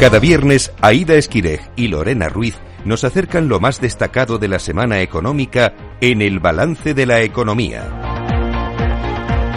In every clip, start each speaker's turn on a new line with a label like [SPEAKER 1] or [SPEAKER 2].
[SPEAKER 1] Cada viernes, Aida Esquirej y Lorena Ruiz nos acercan lo más destacado de la semana económica en el balance de la economía.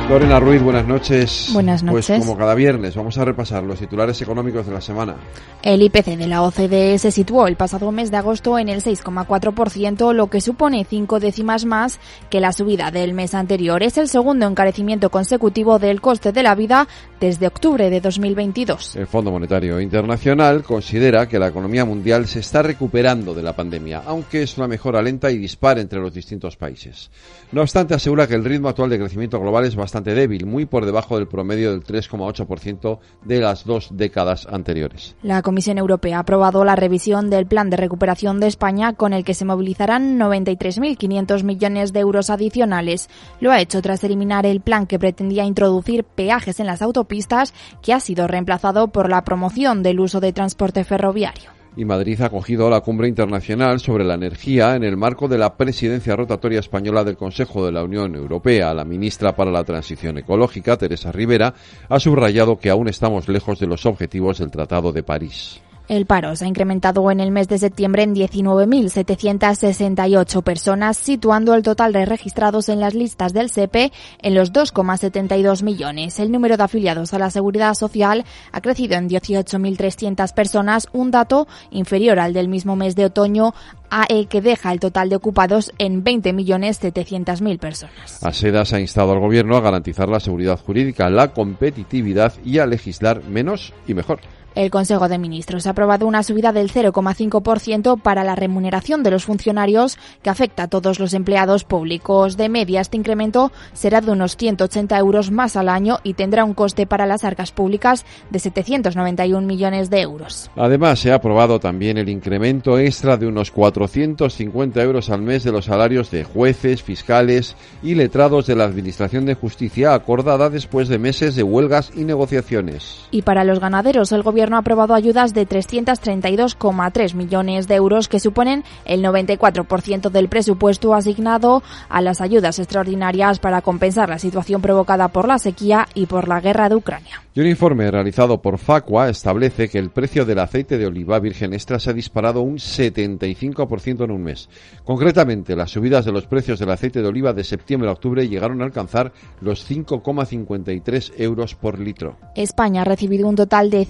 [SPEAKER 2] Lorena Ruiz, buenas noches.
[SPEAKER 3] Buenas
[SPEAKER 2] Pues
[SPEAKER 3] noches.
[SPEAKER 2] como cada viernes vamos a repasar los titulares económicos de la semana.
[SPEAKER 3] El IPC de la OCDE se situó el pasado mes de agosto en el 6,4%, lo que supone cinco décimas más que la subida del mes anterior. Es el segundo encarecimiento consecutivo del coste de la vida desde octubre de 2022.
[SPEAKER 2] El Fondo Monetario Internacional considera que la economía mundial se está recuperando de la pandemia, aunque es una mejora lenta y dispar entre los distintos países. No obstante, asegura que el ritmo actual de crecimiento global es bastante muy por debajo del promedio del 3,8% de las dos décadas anteriores.
[SPEAKER 3] La Comisión Europea ha aprobado la revisión del plan de recuperación de España con el que se movilizarán 93.500 millones de euros adicionales. Lo ha hecho tras eliminar el plan que pretendía introducir peajes en las autopistas, que ha sido reemplazado por la promoción del uso de transporte ferroviario
[SPEAKER 2] y Madrid ha acogido la cumbre internacional sobre la energía en el marco de la presidencia rotatoria española del Consejo de la Unión Europea. La ministra para la Transición Ecológica, Teresa Rivera, ha subrayado que aún estamos lejos de los objetivos del Tratado de París.
[SPEAKER 3] El paro se ha incrementado en el mes de septiembre en 19.768 personas, situando el total de registrados en las listas del SEPE en los 2,72 millones. El número de afiliados a la Seguridad Social ha crecido en 18.300 personas, un dato inferior al del mismo mes de otoño, AE que deja el total de ocupados en 20.700.000 personas.
[SPEAKER 2] ASEDAS ha instado al Gobierno a garantizar la seguridad jurídica, la competitividad y a legislar menos y mejor.
[SPEAKER 3] El Consejo de Ministros ha aprobado una subida del 0,5% para la remuneración de los funcionarios que afecta a todos los empleados públicos. De media, este incremento será de unos 180 euros más al año y tendrá un coste para las arcas públicas de 791 millones de euros.
[SPEAKER 2] Además, se ha aprobado también el incremento extra de unos 450 euros al mes de los salarios de jueces, fiscales y letrados de la Administración de Justicia acordada después de meses de huelgas y negociaciones.
[SPEAKER 3] Y para los ganaderos, el Gobierno ha aprobado ayudas de 332,3 millones de euros que suponen el 94% del presupuesto asignado a las ayudas extraordinarias para compensar la situación provocada por la sequía y por la guerra de Ucrania.
[SPEAKER 2] Y un informe realizado por Facua establece que el precio del aceite de oliva virgen extra se ha disparado un 75% en un mes. Concretamente, las subidas de los precios del aceite de oliva de septiembre a octubre llegaron a alcanzar los 5,53 euros por litro.
[SPEAKER 3] España ha recibido un total de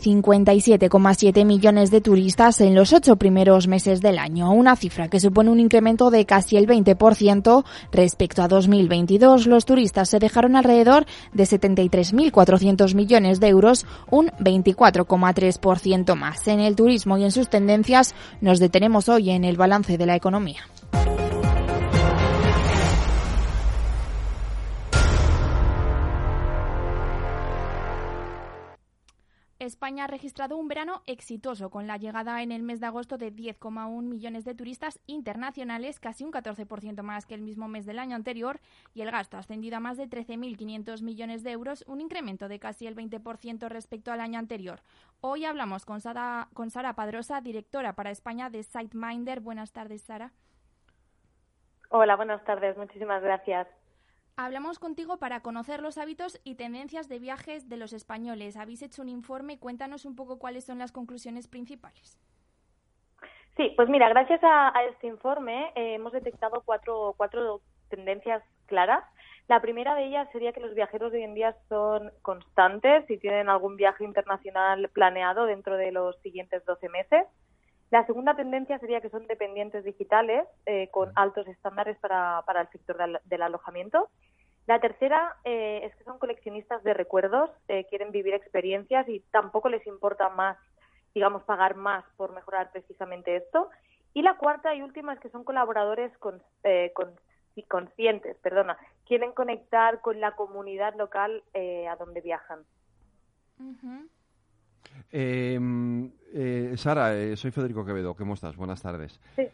[SPEAKER 3] 57,7 millones de turistas en los ocho primeros meses del año, una cifra que supone un incremento de casi el 20% respecto a 2022. Los turistas se dejaron alrededor de 73.400 millones de euros, un 24,3% más. En el turismo y en sus tendencias nos detenemos hoy en el balance de la economía. España ha registrado un verano exitoso con la llegada en el mes de agosto de 10,1 millones de turistas internacionales, casi un 14% más que el mismo mes del año anterior, y el gasto ha ascendido a más de 13.500 millones de euros, un incremento de casi el 20% respecto al año anterior. Hoy hablamos con Sara, Padrosa, directora para España de SiteMinder. Buenas tardes, Sara.
[SPEAKER 4] Hola, buenas tardes. Muchísimas gracias.
[SPEAKER 3] Hablamos contigo para conocer los hábitos y tendencias de viajes de los españoles. Habéis hecho un informe, cuéntanos un poco cuáles son las conclusiones principales.
[SPEAKER 4] Sí, pues mira, gracias a, a este informe eh, hemos detectado cuatro, cuatro tendencias claras. La primera de ellas sería que los viajeros de hoy en día son constantes y tienen algún viaje internacional planeado dentro de los siguientes 12 meses. La segunda tendencia sería que son dependientes digitales eh, con altos estándares para, para el sector del, del alojamiento. La tercera eh, es que son coleccionistas de recuerdos, eh, quieren vivir experiencias y tampoco les importa más, digamos, pagar más por mejorar precisamente esto. Y la cuarta y última es que son colaboradores con, eh, con, conscientes, perdona, quieren conectar con la comunidad local a donde viajan.
[SPEAKER 2] Uh. Eh, eh, Sara, eh, soy Federico Quevedo. ¿Cómo estás? Buenas tardes.
[SPEAKER 4] Sí.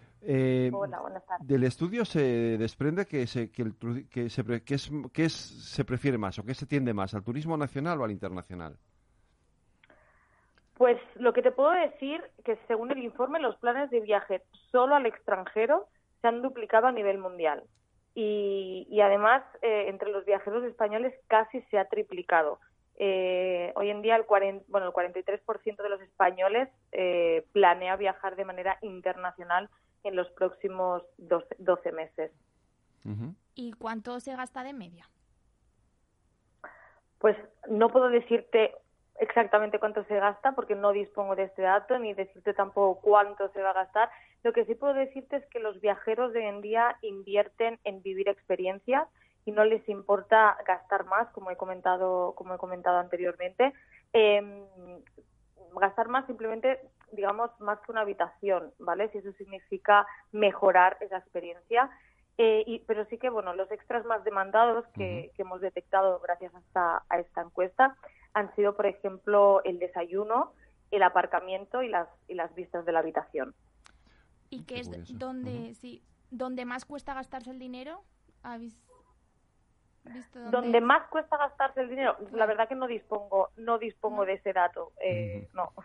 [SPEAKER 4] Hola, buenas tardes.
[SPEAKER 2] Del estudio se desprende que, se, que, el, que, se, que, es, que es, se prefiere más o que se tiende más al turismo nacional o al internacional.
[SPEAKER 4] Pues lo que te puedo decir que según el informe los planes de viaje solo al extranjero se han duplicado a nivel mundial y, y además entre los viajeros españoles casi se ha triplicado Eh, hoy en día el, 40, bueno, el 43% de los españoles eh, planea viajar de manera internacional en los próximos 12, 12 meses.
[SPEAKER 3] ¿Y cuánto se gasta de media?
[SPEAKER 4] Pues no puedo decirte exactamente cuánto se gasta porque no dispongo de este dato ni decirte tampoco cuánto se va a gastar. Lo que sí puedo decirte es que los viajeros de hoy en día invierten en vivir experiencias y no les importa gastar más, como he comentado, como he comentado anteriormente. Eh, gastar más simplemente, digamos, más que una habitación, ¿vale? Si eso significa mejorar esa experiencia. Eh, y, pero sí que, bueno, los extras más demandados que, que hemos detectado gracias a esta, a esta encuesta han sido, por ejemplo, el desayuno, el aparcamiento y las, y las vistas de la habitación.
[SPEAKER 3] ¿Y qué es donde, sí, donde más cuesta gastarse el dinero? ¿Habéis visto dónde
[SPEAKER 4] Donde
[SPEAKER 3] es?
[SPEAKER 4] más cuesta gastarse el dinero, la verdad que no dispongo, no dispongo de ese dato, eh, no.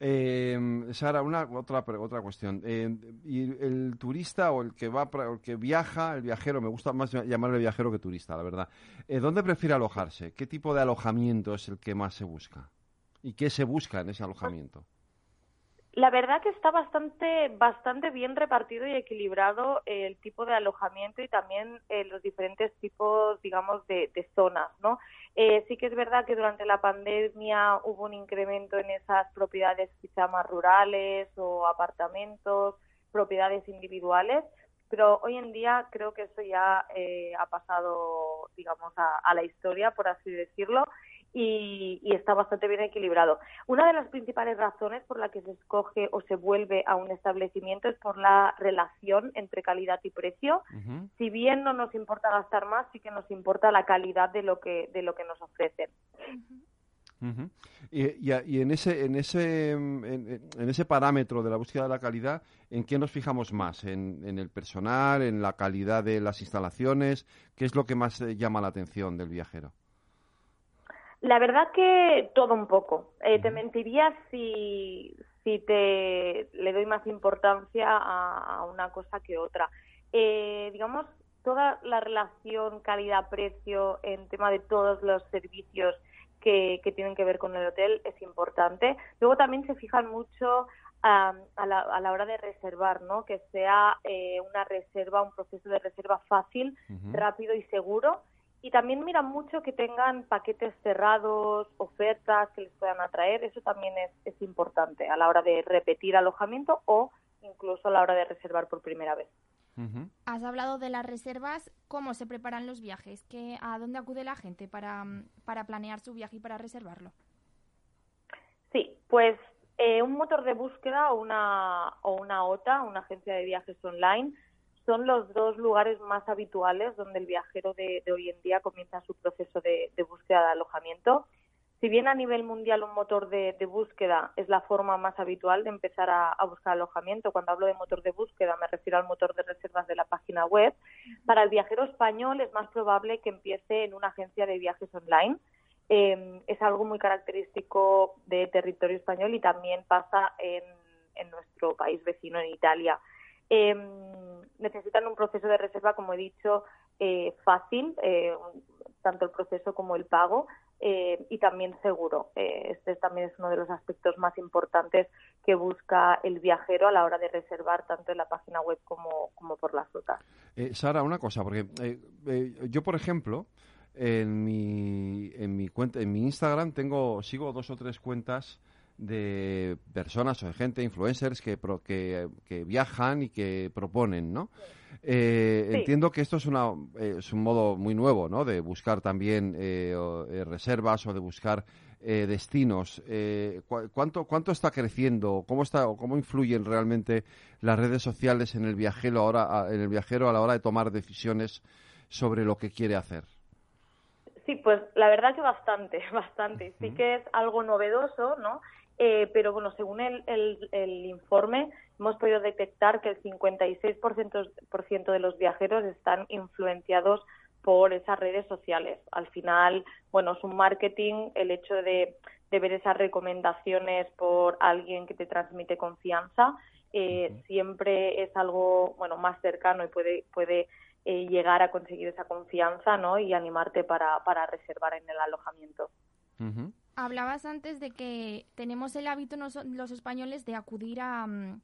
[SPEAKER 2] Eh, Sara, una otra pre- otra cuestión. Eh, y el turista o el que va o el que viaja, el viajero, me gusta más llamarle viajero que turista, la verdad. Eh, ¿Dónde prefiere alojarse? ¿Qué tipo de alojamiento es el que más se busca? ¿Y qué se busca en ese alojamiento?
[SPEAKER 4] La verdad que está bastante, bastante bien repartido y equilibrado el tipo de alojamiento y también eh, los diferentes tipos, digamos, de, zonas, ¿no? Eh, sí que es verdad que durante la pandemia hubo un incremento en esas propiedades quizá más rurales o apartamentos, propiedades individuales, pero hoy en día creo que eso ya eh, ha pasado, digamos, a la historia, por así decirlo, y, y está bastante bien equilibrado. Una de las principales razones por la que se escoge o se vuelve a un establecimiento es por la relación entre calidad y precio. Si bien no nos importa gastar más, sí que nos importa la calidad de lo que de lo que nos ofrecen.
[SPEAKER 2] Ujú. Y, y y en ese en ese en, en ese parámetro de la búsqueda de la calidad, ¿en qué nos fijamos más? ¿En, en el personal, en la calidad de las instalaciones? ¿Qué es lo que más eh, llama la atención del viajero?
[SPEAKER 4] La verdad que todo un poco. Eh, te mentiría si, si te le doy más importancia a, a una cosa que otra. Eh, digamos, toda la relación calidad-precio en tema de todos los servicios que, que tienen que ver con el hotel es importante. Luego también se fijan mucho a, a, la, a la hora de reservar, ¿no? Que sea eh, una reserva, un proceso de reserva fácil, rápido y seguro. Y también miran mucho que tengan paquetes cerrados, ofertas que les puedan atraer. Eso también es, es importante a la hora de repetir alojamiento o incluso a la hora de reservar por primera vez.
[SPEAKER 3] Has hablado de las reservas, ¿cómo se preparan los viajes? ¿Qué, ¿A dónde acude la gente para, para planear su viaje y para reservarlo?
[SPEAKER 4] Sí, pues eh, un motor de búsqueda o una, o una OTA, una agencia de viajes online, son los dos lugares más habituales donde el viajero de, de hoy en día comienza su proceso de, de búsqueda de alojamiento. Si bien a nivel mundial un motor de, de búsqueda es la forma más habitual de empezar a, a buscar alojamiento, cuando hablo de motor de búsqueda me refiero al motor de reservas de la página web, para el viajero español es más probable que empiece en una agencia de viajes online. Eh, es algo muy característico de territorio español y también pasa en, en nuestro país vecino, en Italia. Eh, necesitan un proceso de reserva, como he dicho, eh, fácil, eh, tanto el proceso como el pago, eh, y también seguro. Eh, este también es uno de los aspectos más importantes que busca el viajero a la hora de reservar tanto en la página web como, como por las rutas.
[SPEAKER 2] Sara, una cosa, porque yo, por ejemplo, en mi, en mi cuenta, en mi Instagram tengo, sigo dos o tres cuentas de personas o de gente, influencers que, pro- que, que viajan y que proponen, ¿no? Eh,
[SPEAKER 4] Sí.
[SPEAKER 2] Entiendo que esto es, una, eh, es un modo muy nuevo, ¿no? De buscar también eh, o, eh, reservas o de buscar eh, destinos. Eh, ¿cu- ¿cuánto, ¿Cuánto está creciendo? ¿Cómo está o cómo influyen realmente las redes sociales en el viajero ahora, en el viajero a la hora de tomar decisiones sobre lo que quiere hacer?
[SPEAKER 4] Sí, pues la verdad que bastante, bastante. Sí que es algo novedoso, ¿no? Eh, pero bueno, según el, el, el informe, hemos podido detectar que el 56% por ciento de los viajeros están influenciados por esas redes sociales. Al final, bueno, es un marketing, el hecho de, de ver esas recomendaciones por alguien que te transmite confianza, eh, siempre es algo, bueno, más cercano y puede, puede eh, llegar a conseguir esa confianza, ¿no? Y animarte para, para reservar en el alojamiento.
[SPEAKER 3] Hablabas antes de que tenemos el hábito los españoles de acudir mm,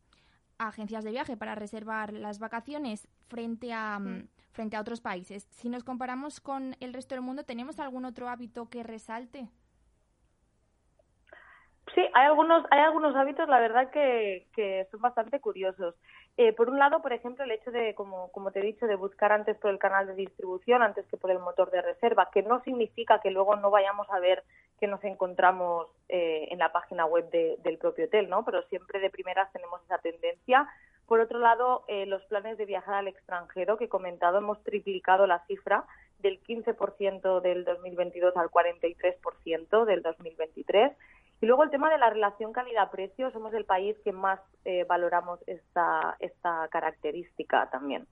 [SPEAKER 3] a, agencias de viaje para reservar las vacaciones frente a, mm, frente a otros países. Si nos comparamos con el resto del mundo, ¿tenemos algún otro hábito que resalte?
[SPEAKER 4] Sí, hay algunos, hay algunos hábitos, la verdad, que, que son bastante curiosos. Eh, por un lado, por ejemplo, el hecho de, como, como te he dicho, de buscar antes por el canal de distribución, antes que por el motor de reserva, que no significa que luego no vayamos a ver que nos encontramos eh, en la página web del propio hotel, ¿no? Pero siempre de primeras tenemos esa tendencia. Por otro lado, eh, los planes de viajar al extranjero, que he comentado, hemos triplicado la cifra del 15% del 2022 al 43% del 2023. Y luego el tema de la relación calidad-precio, somos el país que más eh, valoramos esta, esta característica también.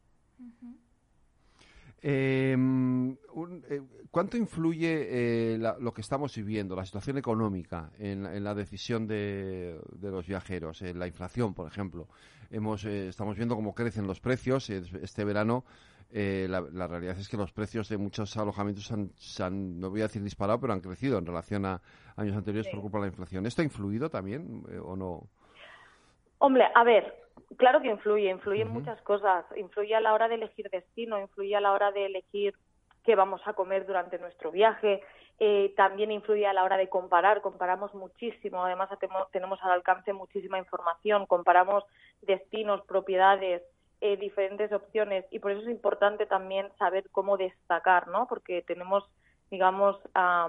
[SPEAKER 2] Eh, ¿Cuánto influye eh, lo que estamos viviendo, la situación económica, en, la decisión de, los viajeros? la inflación, por ejemplo. Hemos, estamos viendo cómo crecen los precios. Este verano eh, la, realidad es que los precios de muchos alojamientos han, no voy a decir disparado, pero han crecido en relación a años anteriores por culpa de la inflación. ¿Esto ha influido también eh, o no?
[SPEAKER 4] Hombre, a ver, claro que influye, influye en muchas cosas. Influye a la hora de elegir destino, influye a la hora de elegir qué vamos a comer durante nuestro viaje, eh, también influye a la hora de comparar, comparamos muchísimo, además tenemos al alcance muchísima información, comparamos destinos, propiedades, eh, diferentes opciones y por eso es importante también saber cómo destacar, ¿no? Porque tenemos digamos, a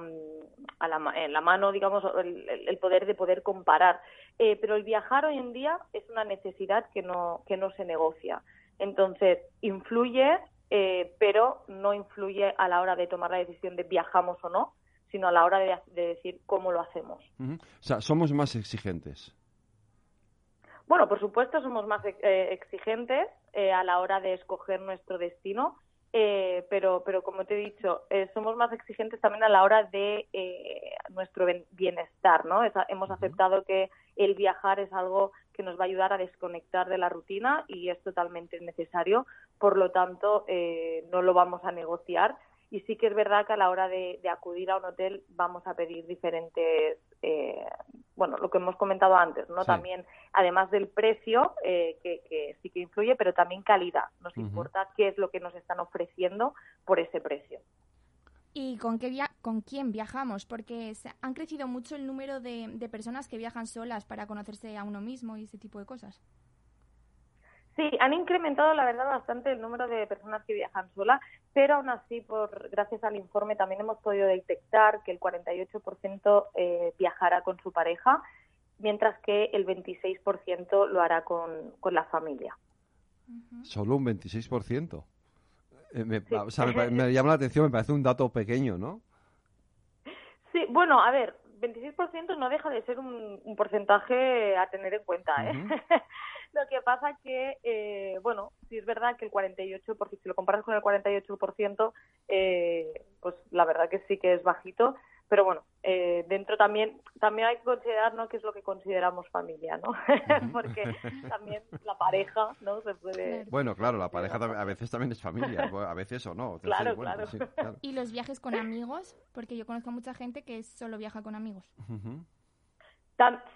[SPEAKER 4] la, en la mano, digamos, el, poder de poder comparar. Eh, pero el viajar hoy en día es una necesidad que no, que no se negocia. Entonces, influye, eh, pero no influye a la hora de tomar la decisión de viajamos o no, sino a la hora de, decir cómo lo hacemos.
[SPEAKER 2] O sea, somos más exigentes.
[SPEAKER 4] Bueno, por supuesto, somos más eh, exigentes eh, a la hora de escoger nuestro destino, eh, pero, pero como te he dicho, somos más exigentes también a la hora de nuestro bienestar, ¿no? hemos aceptado que el viajar es algo que nos va a ayudar a desconectar de la rutina y es totalmente necesario, por lo tanto, no lo vamos a negociar. Y sí que es verdad que a la hora de, acudir a un hotel vamos a pedir diferentes, eh, bueno, lo que hemos comentado antes, ¿no? También, además del precio, eh, que, sí que influye, pero también calidad. Nos importa qué es lo que nos están ofreciendo por ese precio.
[SPEAKER 3] ¿Y con, qué con quién viajamos? Porque han crecido mucho el número de, de personas que viajan solas para conocerse a uno mismo y ese tipo de cosas.
[SPEAKER 4] Sí, han incrementado, la verdad, bastante el número de personas que viajan sola, pero aún así, por gracias al informe, también hemos podido detectar que el 48% eh, viajará con su pareja, mientras que el 26% lo hará con, con la familia.
[SPEAKER 2] Solo un 26%. Eh, me, o sea, me, llama la atención, me parece un dato pequeño, ¿no?
[SPEAKER 4] Sí, bueno, a ver, 26% no deja de ser un, porcentaje a tener en cuenta, ¿eh? Lo que pasa que, eh, bueno, si es verdad que el 48%, si lo comparas con el 48%, eh, pues la verdad que sí que es bajito, pero bueno, eh, dentro también también hay que considerar ¿no? qué es lo que consideramos familia, ¿no? Porque también la pareja, ¿no? Se puede...
[SPEAKER 2] Bueno, claro, la pareja a veces también es familia, a veces o no.
[SPEAKER 4] Claro, claro.
[SPEAKER 3] ¿Y los viajes con amigos? Porque yo conozco a mucha gente que solo viaja con amigos.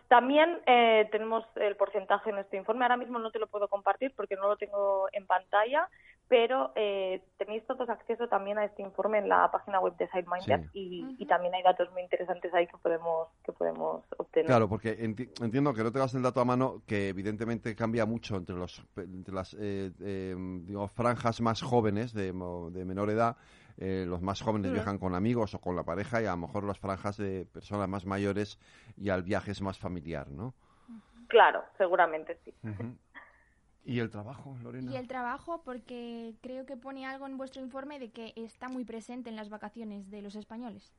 [SPEAKER 4] También eh, tenemos el porcentaje en este informe. Ahora mismo no te lo puedo compartir porque no lo tengo en pantalla, pero eh, tenéis todos acceso también a este informe en la página web de SideMinder y, también hay datos muy interesantes ahí que podemos que podemos obtener.
[SPEAKER 2] Claro, porque entiendo que no tengas el dato a mano, que evidentemente cambia mucho entre los entre las eh, franjas más jóvenes de, de menor edad eh, los más jóvenes viajan con amigos o con la pareja y a lo mejor las franjas de personas más mayores y al viaje es más familiar, ¿no?
[SPEAKER 4] Claro, seguramente sí.
[SPEAKER 2] ¿Y el trabajo, Lorena?
[SPEAKER 3] Y el trabajo, porque creo que pone algo en vuestro informe de que está muy presente en las vacaciones de los españoles.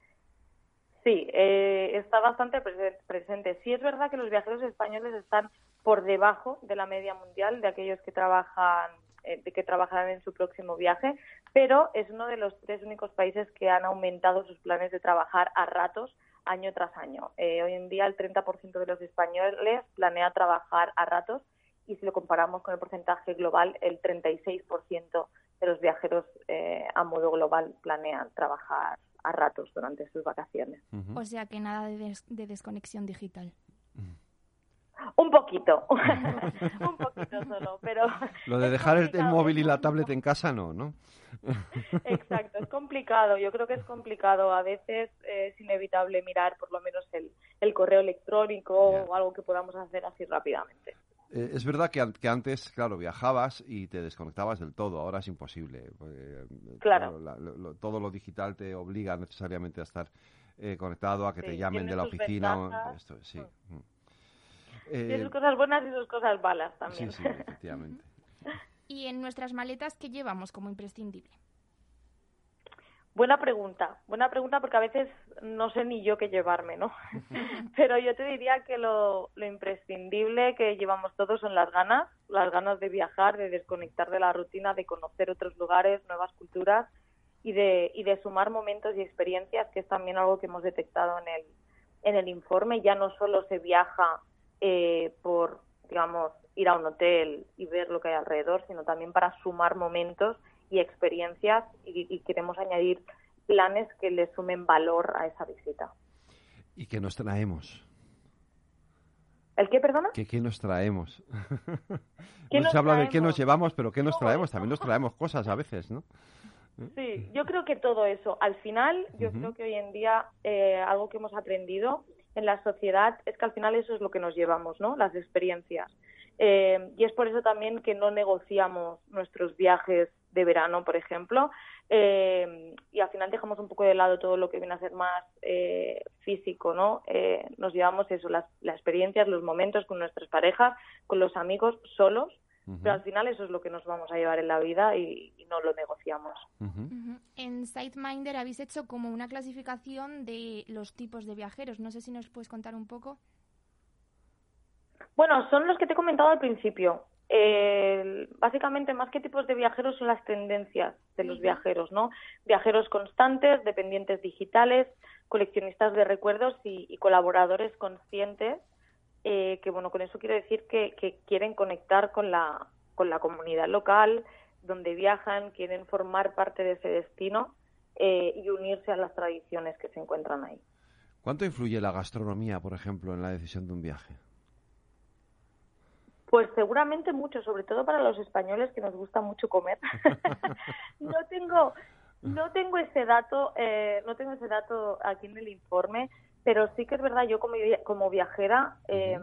[SPEAKER 4] Sí, eh, está bastante presente. Sí es verdad que los viajeros españoles están por debajo de la media mundial de aquellos que trabajan eh, de que trabajarán en su próximo viaje, pero es uno de los tres únicos países que han aumentado sus planes de trabajar a ratos año tras año. Eh, hoy en día el 30% de los españoles planea trabajar a ratos y si lo comparamos con el porcentaje global, el 36% de los viajeros eh, a modo Global planean trabajar a ratos durante sus vacaciones.
[SPEAKER 3] O sea que nada de, de desconexión digital.
[SPEAKER 4] Un poquito, un poquito solo, pero...
[SPEAKER 2] Lo de dejar el, móvil y la tablet en casa no, ¿no?
[SPEAKER 4] Exacto, es complicado, yo creo que es complicado. A veces es inevitable mirar por lo menos el, el correo electrónico o algo que podamos hacer así rápidamente.
[SPEAKER 2] Eh, es verdad que, que, antes, claro, viajabas y te desconectabas del todo, ahora es imposible.
[SPEAKER 4] Eh, claro.
[SPEAKER 2] todo lo digital te obliga necesariamente a estar eh, conectado, a que te llamen de la oficina. Esto, sí. Mm.
[SPEAKER 4] Mm. Sus cosas buenas y sus cosas malas también.
[SPEAKER 2] Sí, sí, efectivamente.
[SPEAKER 3] ¿Y en nuestras maletas qué llevamos como imprescindible?
[SPEAKER 4] Buena pregunta, buena pregunta porque a veces no sé ni yo qué llevarme, ¿no? Pero yo te diría que lo, imprescindible que llevamos todos son las ganas, las ganas de viajar, de desconectar de la rutina, de conocer otros lugares, nuevas culturas y de, y de sumar momentos y experiencias, que es también algo que hemos detectado en el, en el informe. Ya no solo se viaja eh, por, digamos, ir a un hotel y ver lo que hay alrededor, sino también para sumar momentos y experiencias y, queremos añadir planes que le sumen valor a esa visita.
[SPEAKER 2] ¿Y qué nos traemos?
[SPEAKER 4] ¿El qué, perdona?
[SPEAKER 2] ¿Qué, qué nos traemos? no se habla de qué nos llevamos, pero qué nos traemos. También nos traemos cosas a veces, ¿no?
[SPEAKER 4] Sí, yo creo que todo eso. Al final, yo creo que hoy en día eh, algo que hemos aprendido en la sociedad es que al final eso es lo que nos llevamos, ¿no? Las experiencias. Eh, y es por eso también que no negociamos nuestros viajes de verano, por ejemplo, eh, y al final dejamos un poco de lado todo lo que viene a ser más eh, físico, ¿no? nos llevamos eso, las, experiencias, los momentos con nuestras parejas, con los amigos, solos, pero al final eso es lo que nos vamos a llevar en la vida y, no lo negociamos.
[SPEAKER 3] En SiteMinder habéis hecho como una clasificación de los tipos de viajeros. No sé si nos puedes contar un poco.
[SPEAKER 4] Bueno, son los que te he comentado al principio. básicamente, más que tipos de viajeros, son las tendencias de los viajeros, ¿no? Viajeros constantes, dependientes digitales, coleccionistas de recuerdos y, colaboradores conscientes, eh, que, bueno, con eso quiero decir que, quieren conectar con la, con la comunidad local, donde viajan, quieren formar parte de ese destino eh, y unirse a las tradiciones que se encuentran ahí.
[SPEAKER 2] ¿Cuánto influye la gastronomía, por ejemplo, en la decisión de un viaje?
[SPEAKER 4] Pues seguramente mucho, sobre todo para los españoles que nos gusta mucho comer. no tengo no tengo ese dato, eh, no tengo ese dato aquí en el informe, pero sí que es verdad yo como como viajera eh,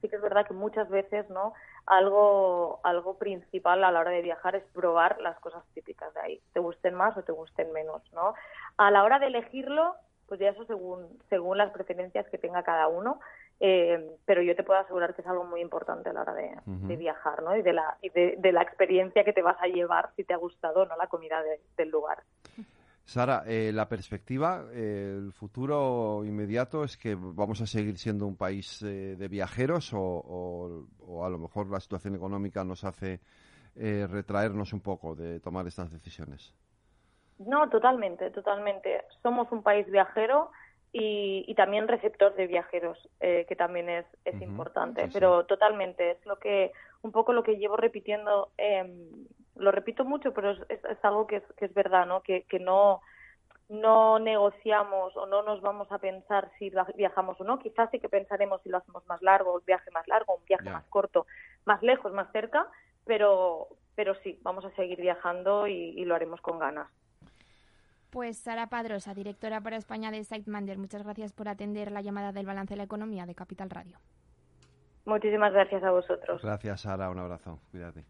[SPEAKER 4] sí que es verdad que muchas veces no algo algo principal a la hora de viajar es probar las cosas típicas de ahí, te gusten más o te gusten menos, ¿no? A la hora de elegirlo pues ya eso según, según las preferencias que tenga cada uno, eh, pero yo te puedo asegurar que es algo muy importante a la hora de, viajar, ¿no? Y, de la, y de, la experiencia que te vas a llevar si te ha gustado no la comida del lugar.
[SPEAKER 2] Sara, eh, la perspectiva, eh, el futuro inmediato es que vamos a seguir siendo un país de viajeros o, o, a lo mejor la situación económica nos hace retraernos un poco de tomar estas decisiones.
[SPEAKER 4] No, totalmente, totalmente. Somos un país viajero y, también receptor de viajeros, eh, que también es, es importante. Pero totalmente, es lo que un poco lo que llevo repitiendo. Eh, lo repito mucho, pero es, es, algo que es, que es verdad, ¿no? Que, que no no negociamos o no nos vamos a pensar si viajamos o no. Quizás sí que pensaremos si lo hacemos más largo, un viaje más largo, un viaje más corto, más lejos, más cerca, pero, pero sí, vamos a seguir viajando y lo haremos con ganas.
[SPEAKER 3] Pues Sara Padrosa, directora para España de SiteMander, muchas gracias por atender la llamada del balance de la economía de Capital Radio.
[SPEAKER 4] Muchísimas gracias a vosotros.
[SPEAKER 2] Gracias, Sara. Un abrazo. Cuídate.